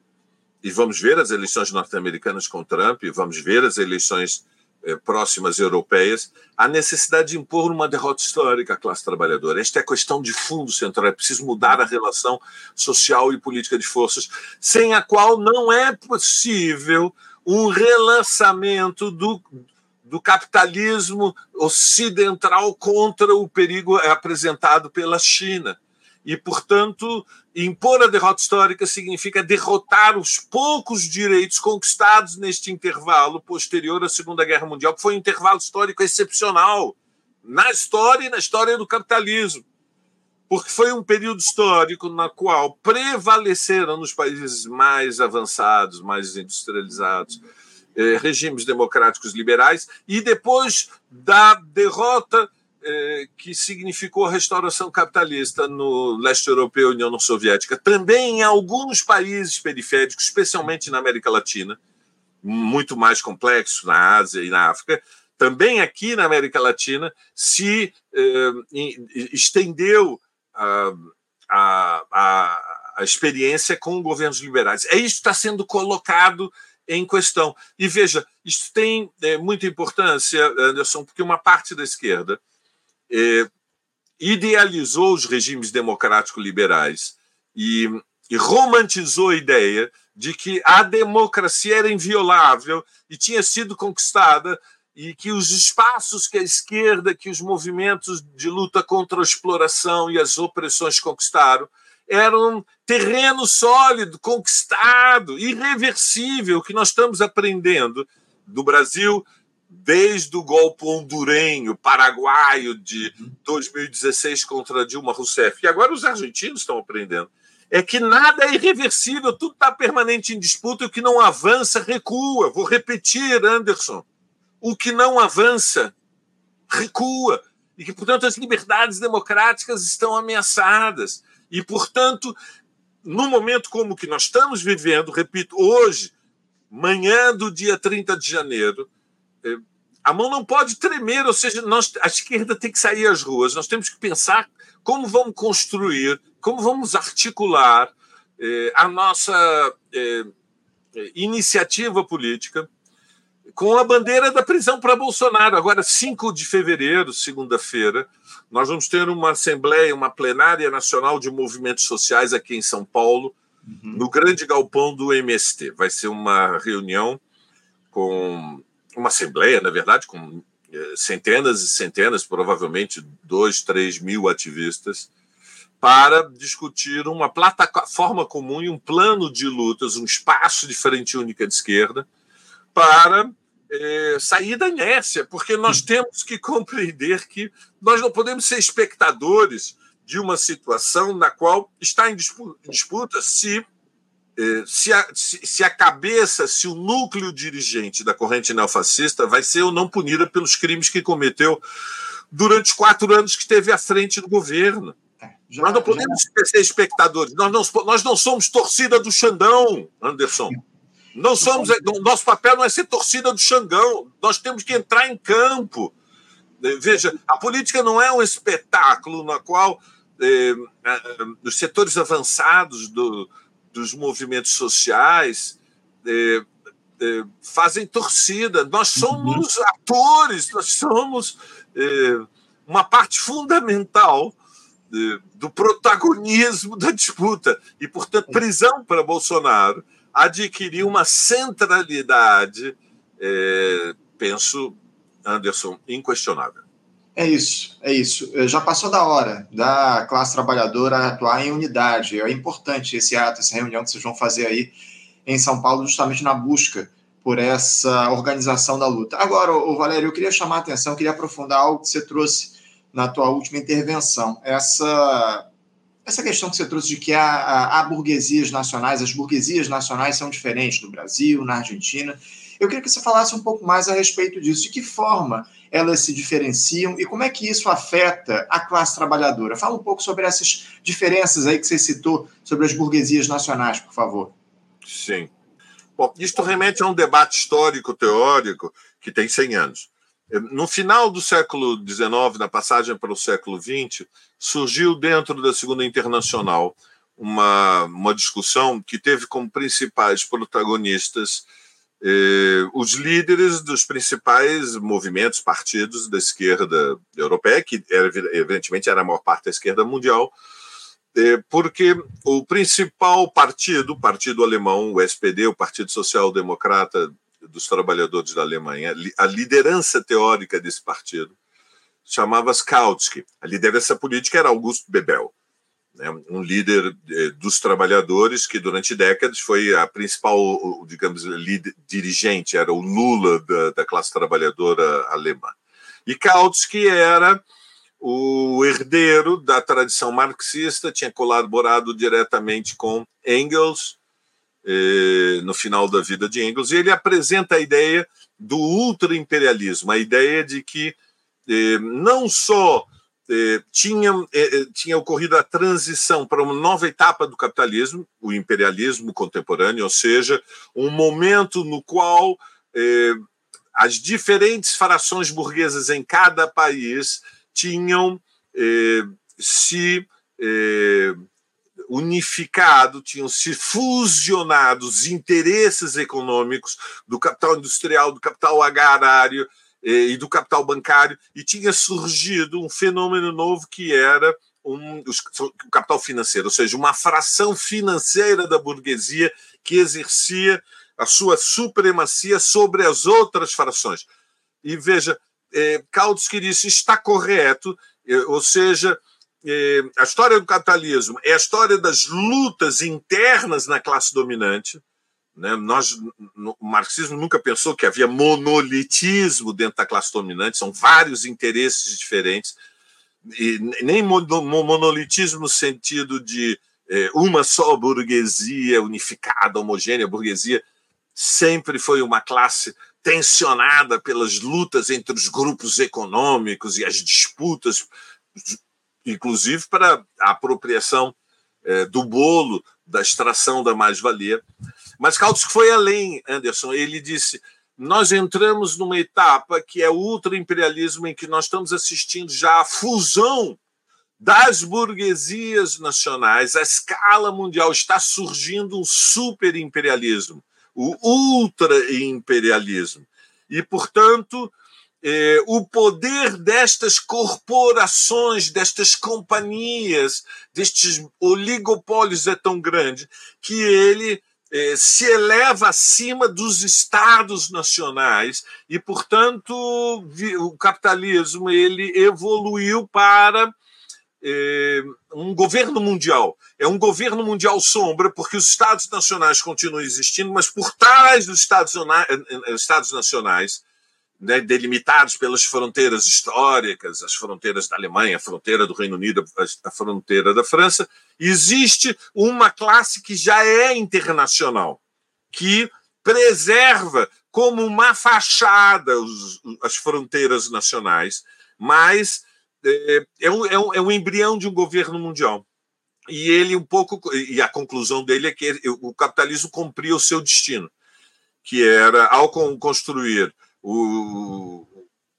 Speaker 3: E vamos ver as eleições norte-americanas com Trump, e vamos ver as eleições eh, próximas europeias, a necessidade de impor uma derrota histórica à classe trabalhadora. Esta é a questão de fundo central. É preciso mudar a relação social e política de forças, sem a qual não é possível um relançamento do, do capitalismo ocidental contra o perigo apresentado pela China e, portanto, impor a derrota histórica significa derrotar os poucos direitos conquistados neste intervalo posterior à Segunda Guerra Mundial, que foi um intervalo histórico excepcional na história e na história do capitalismo. Porque foi um período histórico na qual prevaleceram nos países mais avançados, mais industrializados, eh, regimes democráticos liberais, e depois da derrota é, que significou a restauração capitalista no leste europeu e União Soviética, também em alguns países periféricos, especialmente na América Latina, muito mais complexo na Ásia e na África, também aqui na América Latina se eh, estendeu a, a, a, a, experiência com governos liberais. É isso que está sendo colocado em questão. E veja, isso tem é, muita importância, Anderson, porque uma parte da esquerda é, idealizou os regimes democráticos liberais e, e romantizou a ideia de que a democracia era inviolável e tinha sido conquistada e que os espaços que a esquerda, que os movimentos de luta contra a exploração e as opressões conquistaram, eram terreno sólido, conquistado, irreversível, que nós estamos aprendendo do Brasil, desde o golpe hondurenho, paraguaio de 2016 contra Dilma Rousseff, e agora os argentinos estão aprendendo, é que nada é irreversível, tudo está permanente em disputa, e o que não avança recua. Vou repetir, Anderson. O que não avança recua. E que, portanto, as liberdades democráticas estão ameaçadas. E, portanto, no momento como que nós estamos vivendo, repito, hoje, manhã do dia 30 de janeiro, a mão não pode tremer, ou seja, nós, a esquerda tem que sair às ruas. Nós temos que pensar como vamos construir, como vamos articular eh, a nossa eh, iniciativa política com a bandeira da prisão para Bolsonaro. Agora, 5 de fevereiro, segunda-feira, nós vamos ter uma assembleia, uma plenária nacional de movimentos sociais aqui em São Paulo, uhum. no grande galpão do MST. Vai ser uma reunião com uma assembleia, na verdade, com eh, centenas e centenas, provavelmente dois, três mil ativistas, para discutir uma plataforma comum e um plano de lutas, um espaço de frente única de esquerda, para é, sair da inércia, porque nós temos que compreender que nós não podemos ser espectadores de uma situação na qual está em disputa se se a, se a cabeça, se o núcleo dirigente da corrente neofascista vai ser ou não punida pelos crimes que cometeu durante os quatro anos que esteve à frente do governo. É, já, nós não podemos já... ser espectadores, nós não, nós não somos torcida do Xandão, Anderson. Não somos, nosso papel não é ser torcida do Xangão, nós temos que entrar em campo. Veja, a política não é um espetáculo na qual eh, os setores avançados do, dos movimentos sociais é, é, fazem torcida. Nós uhum. somos uhum. atores, nós somos é, uma parte fundamental é, do protagonismo da disputa. E, portanto, prisão para Bolsonaro adquirir uma centralidade, é, penso, Anderson, inquestionável.
Speaker 2: É isso, é isso. Eh, já passou da hora da classe trabalhadora atuar em unidade. É importante esse ato, essa reunião que vocês vão fazer aí em São Paulo, justamente na busca por essa organização da luta. Agora, o Valério, eu queria chamar a atenção, queria aprofundar algo que você trouxe na tua última intervenção. Essa essa questão que você trouxe de que há, há burguesias nacionais, as burguesias nacionais são diferentes no Brasil, na Argentina. Eu queria que você falasse um pouco mais a respeito disso. De que forma elas se diferenciam e como é que isso afeta a classe trabalhadora? Fala um pouco sobre essas diferenças aí que você citou sobre as burguesias nacionais, por favor.
Speaker 3: Sim. Bom, isto remete a um debate histórico-teórico que tem 100 anos. No final do século XIX, na passagem para o século XX, surgiu dentro da Segunda Internacional uma, uma discussão que teve como principais protagonistas os líderes dos principais movimentos, partidos da esquerda europeia, que era, evidentemente era a maior parte da esquerda mundial, eh, porque o principal partido, o partido alemão, o SPD, o Partido Social Democrata dos Trabalhadores da Alemanha, a liderança teórica desse partido chamava-se Kautsky. A liderança política era Augusto Bebel. Né, um líder eh, dos trabalhadores que durante décadas foi a principal, digamos, líder, dirigente, era o Lula da, da classe trabalhadora alemã. E Kautsky era o herdeiro da tradição marxista, tinha colaborado diretamente com Engels eh, no final da vida de Engels, e ele apresenta a ideia do ultra-imperialismo, a ideia de que eh, não só eh, tinha, eh, tinha ocorrido a transição para uma nova etapa do capitalismo, o imperialismo contemporâneo, ou seja, um momento no qual as diferentes frações burguesas em cada país tinham se unificado, tinham se fusionado os interesses econômicos do capital industrial, do capital agrário, e do capital bancário, e tinha surgido um fenômeno novo que era um, o capital financeiro, ou seja, uma fração financeira da burguesia que exercia a sua supremacia sobre as outras frações. E veja, é, Kautsky disse está correto, é, ou seja, é, a história do capitalismo é a história das lutas internas na classe dominante, né? Nós, no, o marxismo nunca pensou que havia monolitismo dentro da classe dominante, são vários interesses diferentes, e nem monolitismo no sentido de é, uma só burguesia unificada, homogênea, burguesia sempre foi uma classe tensionada pelas lutas entre os grupos econômicos e as disputas, inclusive para a apropriação é, do bolo da extração da mais-valia. Mas Kautsky foi além, Anderson. Ele disse: nós entramos numa etapa que é o ultra-imperialismo, em que nós estamos assistindo já a fusão das burguesias nacionais, a escala mundial está surgindo um super-imperialismo, o ultra-imperialismo. E, portanto, eh, o poder destas corporações, destas companhias, destes oligopólios é tão grande que ele eh, se eleva acima dos estados nacionais e, portanto, o capitalismo ele evoluiu para eh, um governo mundial. É um governo mundial sombra, porque os estados nacionais continuam existindo, mas por trás dos estados, eh, estados nacionais né, delimitados pelas fronteiras históricas, as fronteiras da Alemanha, a fronteira do Reino Unido, a fronteira da França, existe uma classe que já é internacional, que preserva como uma fachada os, as fronteiras nacionais, mas é, é, um, é, um, é embrião de um governo mundial. E ele um pouco e a conclusão dele é que o capitalismo cumpria o seu destino, que era ao construir o,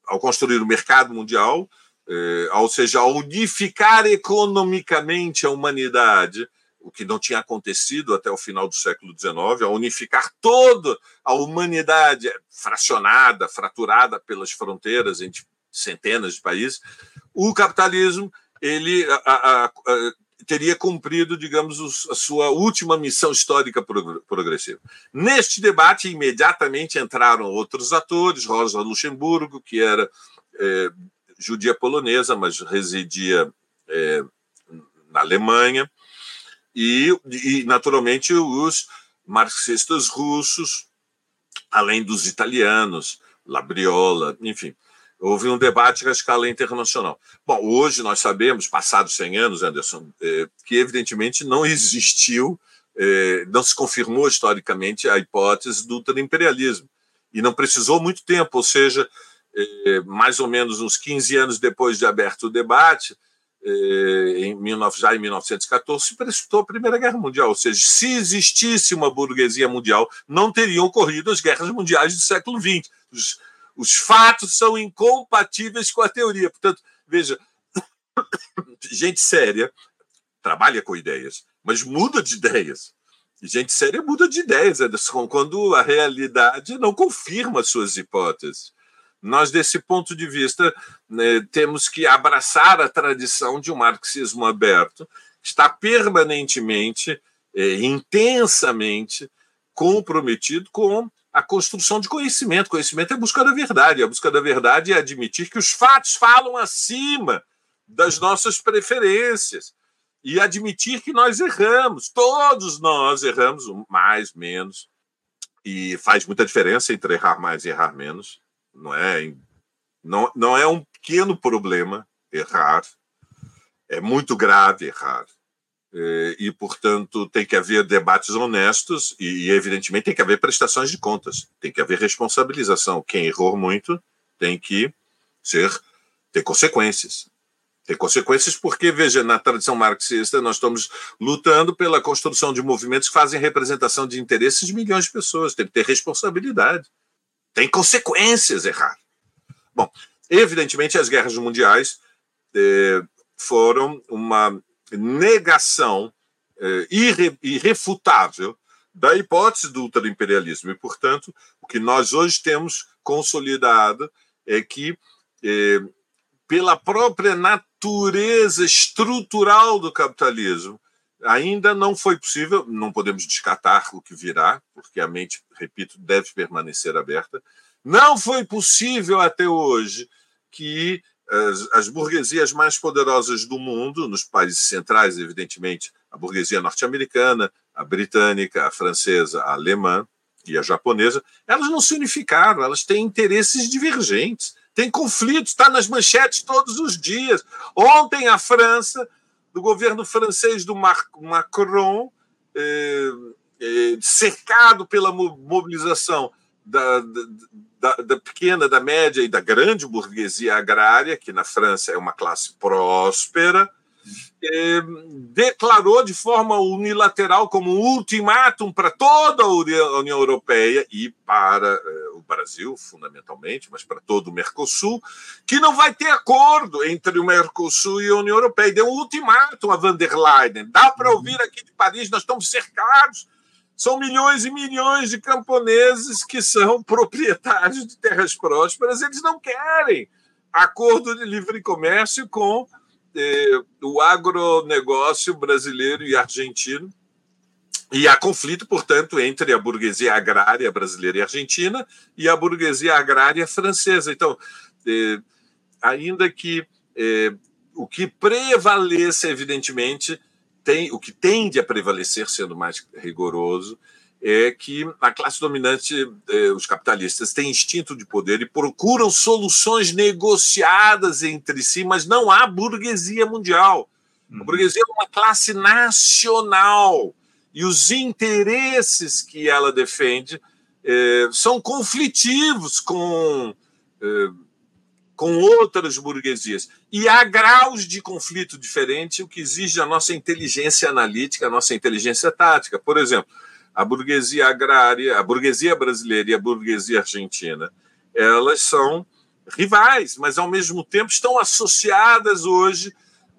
Speaker 3: ao construir o mercado mundial, eh, ou seja, unificar economicamente a humanidade, o que não tinha acontecido até o final do século XIX, a unificar toda a humanidade fracionada, fraturada pelas fronteiras entre centenas de países, o capitalismo ele a, a, a, teria cumprido, digamos, a sua última missão histórica progressiva. Neste debate, imediatamente entraram outros atores, Rosa Luxemburgo, que era é, judia polonesa, mas residia é, na Alemanha, e, e, naturalmente, os marxistas russos, além dos italianos, Labriola, enfim houve um debate à escala internacional. Bom, hoje nós sabemos, passados 100 anos, Anderson, é, que evidentemente não existiu, é, não se confirmou historicamente a hipótese do imperialismo e não precisou muito tempo, ou seja, mais ou menos uns 15 anos depois de aberto o debate, em 19, já em 1914, se precipitou a Primeira Guerra Mundial. Ou seja, se existisse uma burguesia mundial, não teriam ocorrido as guerras mundiais do século XX. Os, os fatos são incompatíveis com a teoria. Portanto, veja, *coughs* gente séria trabalha com ideias, mas muda de ideias. E gente séria muda de ideias, quando a realidade não confirma suas hipóteses. Nós, desse ponto de vista, né, temos que abraçar a tradição de um marxismo aberto, que está permanentemente, é, intensamente comprometido com a construção de conhecimento. Conhecimento é a busca da verdade. A busca da verdade é admitir que os fatos falam acima das nossas preferências. e admitir que nós erramos. Todos nós erramos, mais, menos. E faz muita diferença entre errar mais e errar menos. Não é, não, não é um pequeno problema errar. É muito grave errar. É, e, portanto, tem que haver debates honestos e, evidentemente, tem que haver prestações de contas, tem que haver responsabilização. Quem errou muito tem que ser ter consequências. Tem consequências porque, veja, na tradição marxista, nós estamos lutando pela construção de movimentos que fazem representação de interesses de milhões de pessoas. Tem que ter responsabilidade. Tem consequências errar. Bom, evidentemente, as guerras mundiais eh, foram uma negação eh, irre, irrefutável da hipótese do ultraimperialismo. E, portanto, o que nós hoje temos consolidado é que, eh, pela própria natureza estrutural do capitalismo, ainda não foi possível, não podemos descartar o que virá, porque a mente, repito, deve permanecer aberta. Não foi possível até hoje que as, as burguesias mais poderosas do mundo, nos países centrais, evidentemente, a burguesia norte-americana, a britânica, a francesa, a alemã e a japonesa, elas não se unificaram, elas têm interesses divergentes, têm conflitos, está nas manchetes todos os dias. Ontem, a França, do governo francês do Macron, eh, eh, cercado pela mobilização da, da da, pequena, da média e da grande burguesia agrária, que na França é uma classe próspera, eh, declarou de forma unilateral como um ultimátum para toda a União Europeia e para eh, o Brasil, fundamentalmente, mas para todo o Mercosul, que não vai ter acordo entre o Mercosul e a União Europeia. E deu um ultimátum a van der Leyen. Dá para ouvir aqui de Paris, nós estamos cercados são milhões e milhões de camponeses que são *laughs* proprietários de terras prósperas, eles não querem acordo de livre comércio com eh, o agronegócio brasileiro e argentino. E há conflito, portanto, entre a burguesia agrária brasileira e argentina e a burguesia agrária francesa. Então, eh, ainda que eh, o que prevaleça, evidentemente, tem, o que tende a prevalecer, sendo mais rigoroso, é que a classe dominante, eh, os capitalistas, têm instinto de poder e procuram soluções negociadas entre si, mas não há burguesia mundial. A uhum. burguesia é uma classe nacional e os interesses que ela defende eh, são conflitivos com eh, com outras burguesias. E há graus de conflito diferente, o que exige a nossa inteligência analítica, a nossa inteligência tática. Por exemplo, a burguesia agrária, a burguesia brasileira e a burguesia argentina, elas são rivais, mas ao mesmo tempo estão associadas hoje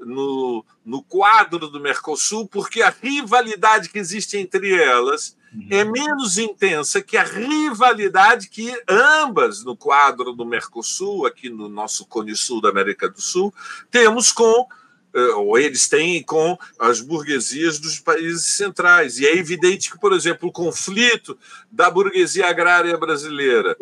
Speaker 3: no, no quadro do Mercosul, porque a rivalidade que existe entre elas é menos intensa que a rivalidade que ambas, no quadro do Mercosul, aqui no nosso Cone Sul da América do Sul, temos com, eh, ou eles têm com as burguesias dos países centrais. E é evidente que, por exemplo, o conflito da burguesia agrária brasileira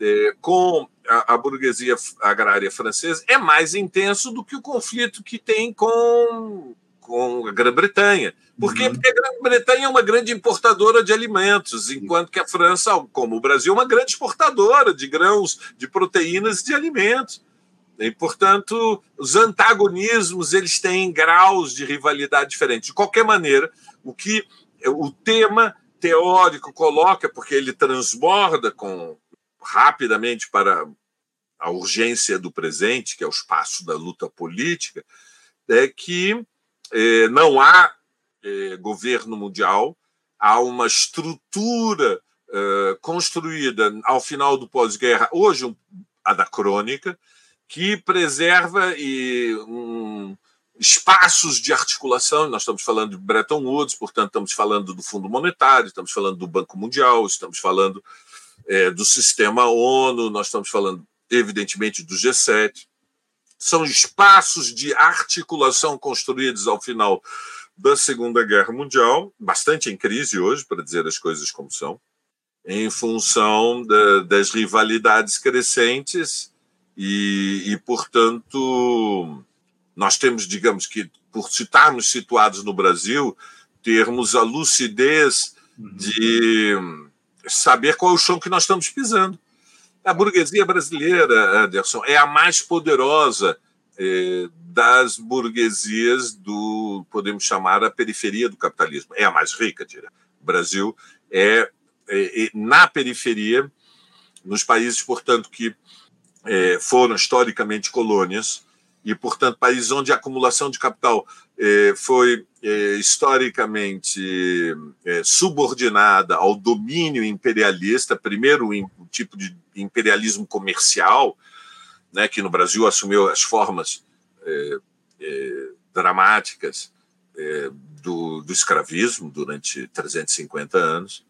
Speaker 3: eh, com a, a, burguesia agrária francesa é mais intenso do que o conflito que tem com, com a Grã-Bretanha. Por quê? Uhum. Porque a Grã-Bretanha é uma grande importadora de alimentos, enquanto que a França, como o Brasil, é uma grande exportadora de grãos, de proteínas e de alimentos. E, portanto, os antagonismos eles têm graus de rivalidade diferentes. De qualquer maneira, o que o tema teórico coloca, porque ele transborda com rapidamente para a urgência do presente, que é o espaço da luta política, é que eh, não há eh, governo mundial, há uma estrutura eh, construída ao final do pós-guerra, hoje um, anacrônica, que preserva e, um, espaços de articulação. Nós estamos falando de Bretton Woods, portanto, estamos falando do Fundo Monetário, estamos falando do Banco Mundial, estamos falando do sistema ONU, nós estamos falando, evidentemente, do G7. São espaços de articulação construídos ao final da Segunda Guerra Mundial, bastante em crise hoje, para dizer as coisas como são, em função da, das rivalidades crescentes e, e, portanto, nós temos, digamos que, por estarmos situados no Brasil, termos a lucidez uhum. de saber qual é o chão que nós estamos pisando. A burguesia brasileira, Anderson, é a mais poderosa eh, das burguesias do, podemos chamar, a periferia do capitalismo. É a mais rica, diria. O Brasil é, é, é na periferia, nos países, portanto, que é, foram historicamente colônias, e, portanto, países onde a acumulação de capital foi é, historicamente é, subordinada ao domínio imperialista, primeiro o tipo de imperialismo comercial, né, que no Brasil assumiu as formas é, é, dramáticas é, do, do, escravismo durante 350 anos.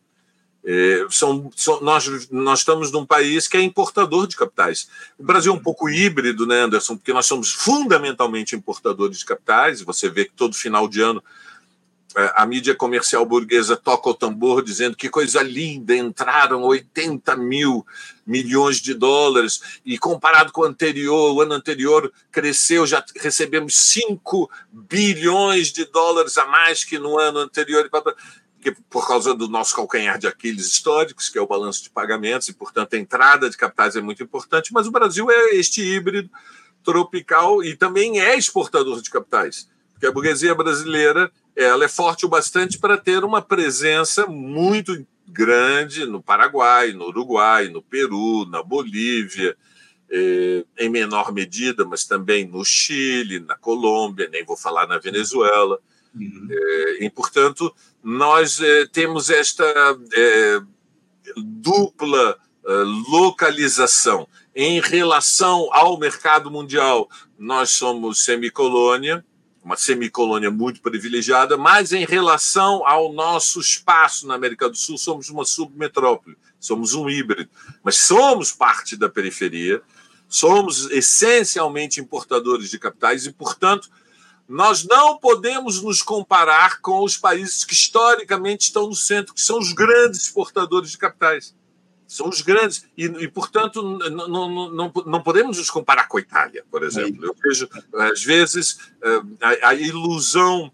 Speaker 3: É, são, são, nós, nós estamos num país que é importador de capitais. O Brasil é um pouco híbrido, né, Anderson? Porque nós somos fundamentalmente importadores de capitais. Você vê que todo final de ano é, a mídia comercial burguesa toca o tambor dizendo que coisa linda, entraram 80 mil milhões de dólares e comparado com o anterior, o ano anterior cresceu, já recebemos 5 bilhões de dólares a mais que no ano anterior, por causa do nosso calcanhar de Aquiles históricos, que é o balanço de pagamentos, e, portanto, a entrada de capitais é muito importante, mas o Brasil é este híbrido tropical e também é exportador de capitais, porque a burguesia brasileira ela é forte o bastante para ter uma presença muito grande no Paraguai, no Uruguai, no Peru, na Bolívia, eh, em menor medida, mas também no Chile, na Colômbia, nem vou falar na Venezuela. Uhum. Eh, e, portanto, nós eh, temos esta dupla localização. Em relação ao mercado mundial, nós somos semicolônia, uma semicolônia muito privilegiada, mas em relação ao nosso espaço na América do Sul, somos uma submetrópole, somos um híbrido, mas somos parte da periferia, somos essencialmente importadores de capitais e, portanto, nós não podemos nos comparar com os países que historicamente estão no centro, que são os grandes exportadores de capitais são os grandes, e, e portanto, não, não, não, não, podemos nos comparar com a Itália, por exemplo. Eu vejo, às vezes, eh, a, a ilusão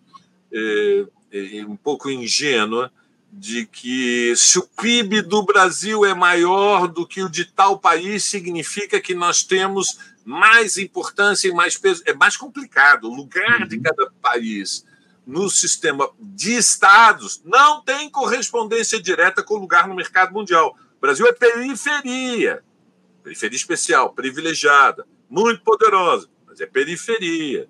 Speaker 3: é, é, um pouco ingênua de que se o PIB do Brasil é maior do que o de tal país, significa que nós temos mais importância e mais peso. É mais complicado. O lugar de uhum. cada país no sistema de estados não tem correspondência direta com o lugar no mercado mundial. O Brasil é periferia, periferia especial, privilegiada, muito poderosa, mas é periferia.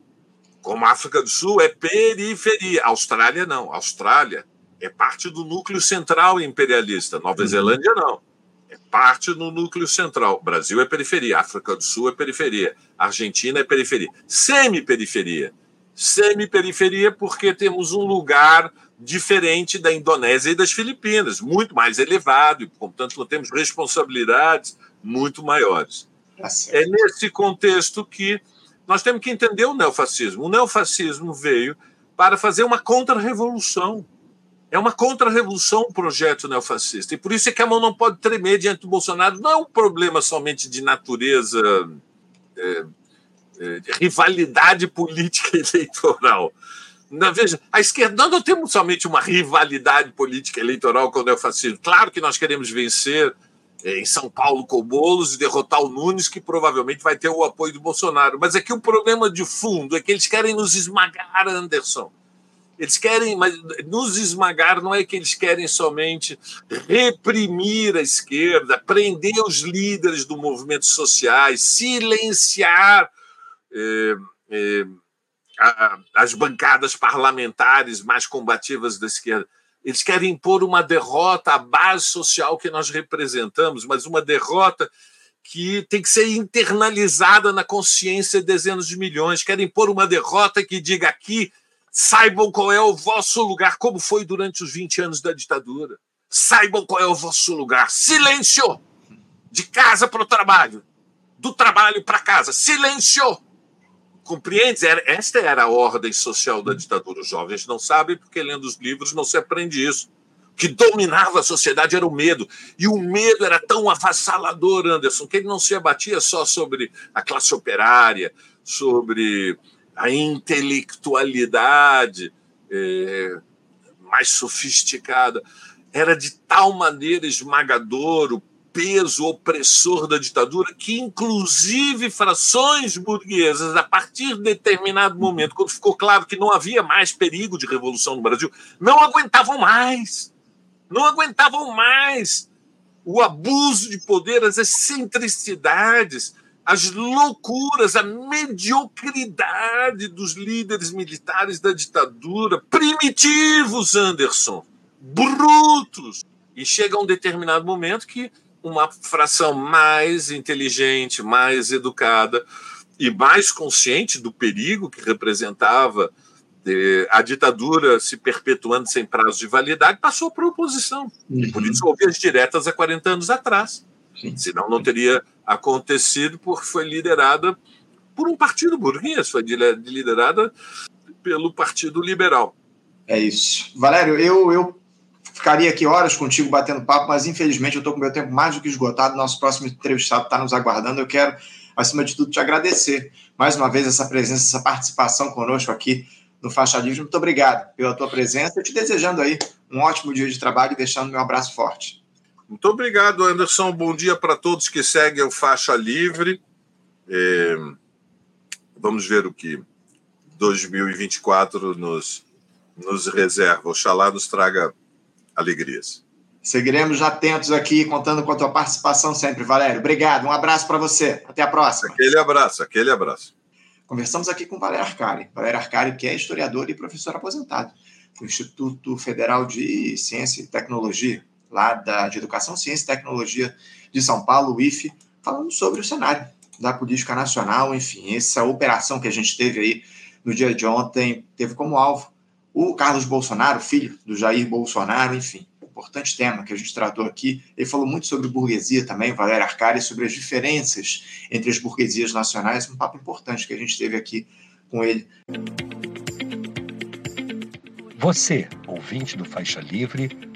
Speaker 3: Como a África do Sul é periferia. A Austrália não. A Austrália é parte do núcleo central imperialista. Nova uhum. Zelândia não. Parte do núcleo central. Brasil é periferia, África do Sul é periferia, Argentina é periferia. Semi-periferia. Semi-periferia porque temos um lugar diferente da Indonésia e das Filipinas, muito mais elevado, e, portanto, nós temos responsabilidades muito maiores. É nesse contexto que nós temos que entender o neofascismo. O neofascismo veio para fazer uma contra-revolução. É uma contra-revolução o projeto neofascista. E por isso é que a mão não pode tremer diante do Bolsonaro. Não é um problema somente de natureza, é, é, de rivalidade política *laughs* eleitoral. Não, veja, a esquerda, nós não temos somente uma rivalidade política eleitoral com o neofascismo. Claro que nós queremos vencer eh, em São Paulo com o Boulos e derrotar o Nunes, que provavelmente vai ter o apoio do Bolsonaro. Mas aqui o problema de fundo é que eles querem nos esmagar, Anderson. Eles querem, mas nos esmagar não é que eles querem somente reprimir a esquerda, prender os líderes do movimento sociais, silenciar. Eh, eh, as bancadas parlamentares mais combativas da esquerda. Eles querem impor uma derrota à base social que nós representamos, mas uma derrota que tem que ser internalizada na consciência de dezenas de milhões. Querem impor uma derrota que diga aqui, saibam qual é o vosso lugar, como foi durante os 20 anos da ditadura. Saibam qual é o vosso lugar. Silêncio! De casa para o trabalho, do trabalho para casa. Silêncio! Compreendes? Esta era a ordem social da ditadura. Os jovens não sabem, porque lendo os livros não se aprende isso. O que dominava a sociedade era o medo. E o medo era tão avassalador, Anderson, que ele não se abatia só sobre a classe operária, sobre a intelectualidade é, mais sofisticada era de tal maneira esmagador o peso opressor da ditadura que, inclusive, frações burguesas, a partir de determinado momento, quando ficou claro que não havia mais perigo de revolução no Brasil, não aguentavam mais. Não aguentavam mais o abuso de poder, as excentricidades, as loucuras, a mediocridade dos líderes militares da ditadura, primitivos, Anderson, brutos. E chega um determinado momento que uma fração mais inteligente, mais educada e mais consciente do perigo que representava a ditadura se perpetuando sem prazo de validade, passou para a oposição. Uhum. E por isso houve as diretas há 40 anos atrás. Senão não teria acontecido, porque foi liderada por um partido burguês, foi liderada pelo Partido Liberal.
Speaker 2: É isso. Valério, eu, eu Ficaria aqui horas contigo batendo papo, mas infelizmente eu estou com meu tempo mais do que esgotado. Nosso próximo entrevistado está nos aguardando. Eu quero, acima de tudo, te agradecer mais uma vez essa presença, essa participação conosco aqui no Faixa Livre. Muito obrigado pela tua presença. Eu te desejando aí um ótimo dia de trabalho e deixando meu abraço forte.
Speaker 3: Muito obrigado, Anderson. Bom dia para todos que seguem o Faixa Livre. É... Vamos ver o que 2024 nos, nos reserva. Oxalá nos traga alegrias.
Speaker 2: Seguiremos atentos aqui, contando com a tua participação sempre, Valério. Obrigado, um abraço para você. Até a próxima.
Speaker 3: Aquele abraço, aquele abraço.
Speaker 2: Conversamos aqui com Valério Arcari. Valério Arcari, que é historiador e professor aposentado do Instituto Federal de Ciência e Tecnologia, lá da, de Educação, Ciência e Tecnologia de São Paulo, IFE, falando sobre o cenário da política nacional, enfim, essa operação que a gente teve aí no dia de ontem, teve como alvo o Carlos Bolsonaro, filho do Jair Bolsonaro, enfim, importante tema que a gente tratou aqui. Ele falou muito sobre burguesia também, Valério Arcari, sobre as diferenças entre as burguesias nacionais, um papo importante que a gente teve aqui com ele.
Speaker 1: Você, ouvinte do Faixa Livre,